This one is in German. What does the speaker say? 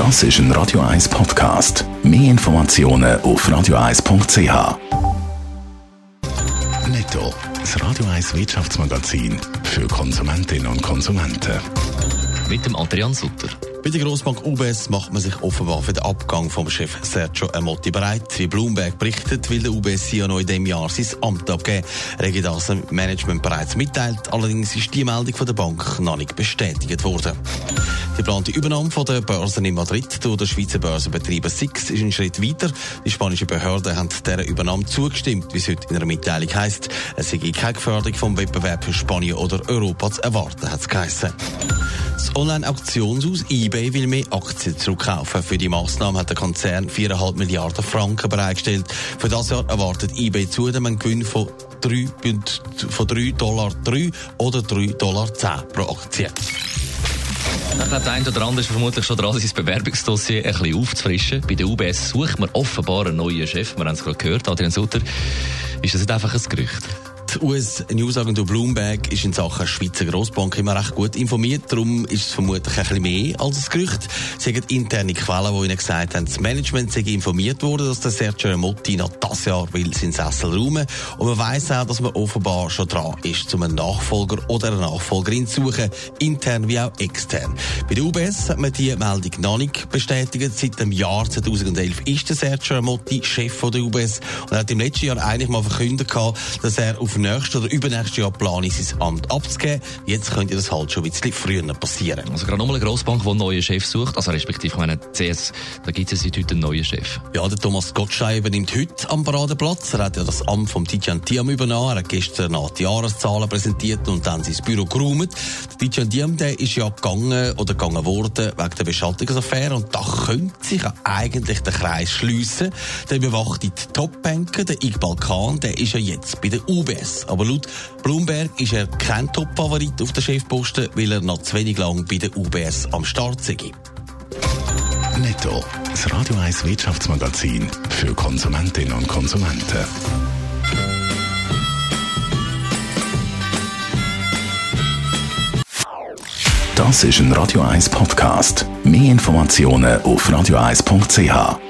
Das ist ein Radio 1 Podcast. Mehr Informationen auf radio1.ch. Netto, das Radio 1 Wirtschaftsmagazin für Konsumentinnen und Konsumenten. Mit dem Adrian Sutter. Bei der Grossbank UBS macht man sich offenbar für den Abgang vom Chef Sergio Amotti bereit. Wie Bloomberg berichtet, will der UBS ja noch in diesem Jahr sein Amt abgeben. Regi das Management bereits mitteilt. Allerdings ist die Meldung von der Bank noch nicht bestätigt worden. Die geplante Übernahme von der Börsen in Madrid durch den Schweizer Börsenbetreiber SIX ist ein Schritt weiter. Die spanischen Behörden haben dieser Übernahme zugestimmt, wie es heute in einer Mitteilung heisst. Es sei keine Geförderung vom Wettbewerb für Spanien oder Europa zu erwarten, hat es geheißen. Das Online-Auktionshaus eBay will mehr Aktien zurückkaufen. Für die Massnahme hat der Konzern 4,5 Milliarden Franken bereitgestellt. Für das Jahr erwartet eBay zudem einen Gewinn von 3, von 3 Dollar 3 oder 3,10 Dollar 10 pro Aktie. Ich glaube, der eine oder andere ist vermutlich schon dran, sein Bewerbungsdossier ein bisschen aufzufrischen. Bei der UBS sucht man offenbar einen neuen Chef. Wir haben es gerade gehört, Adrian Sutter. Ist das nicht einfach ein Gerücht? Die US-Newsagentur Bloomberg ist in Sachen Schweizer Grossbank immer recht gut informiert. Darum ist es vermutlich ein bisschen mehr als ein Gerücht. Sie haben interne Quellen, die ihnen gesagt haben, das Management sei informiert worden, dass der Sergio Motti noch das Jahr will seinen Sessel räumen. Und man weiss auch, dass man offenbar schon dran ist, um einen Nachfolger oder eine Nachfolgerin zu suchen, intern wie auch extern. Bei der UBS hat man die Meldung noch nicht bestätigt. Seit dem Jahr 2011 ist der Sergio Motti Chef von der UBS und er hat im letzten Jahr eigentlich mal verkündet, dass er auf nächstes oder übernächstes Jahr plane, sein Amt abzugeben. Jetzt könnte das halt schon ein bisschen früher passieren. Also gerade nochmal eine Grossbank, die einen neuen Chef sucht, also respektive, ich meine, CS, da gibt es seit heute einen neuen Chef. Ja, der Thomas Gottschalk übernimmt heute am Paradeplatz. Er hat ja das Amt vom Tijan Tiam übernommen. Er hat gestern nach die Jahreszahlen präsentiert und dann sein Büro geräumt. Der Tijan Tiam, der ist ja gegangen oder gegangen worden wegen der Beschattungsaffäre und da könnte sich eigentlich der Kreis schliessen. Der überwacht die Top-Banker, der Iqbal Khan, der ist ja jetzt bei der UBS. Prozess. Aber laut Bloomberg ist er kein Top-Favorit auf der Chefposten, weil er noch zu wenig lang bei der UBS am Start sei. Netto, das Radio 1 Wirtschaftsmagazin für Konsumentinnen und Konsumenten. Das ist ein Radio 1 Podcast. Mehr Informationen auf radio1.ch.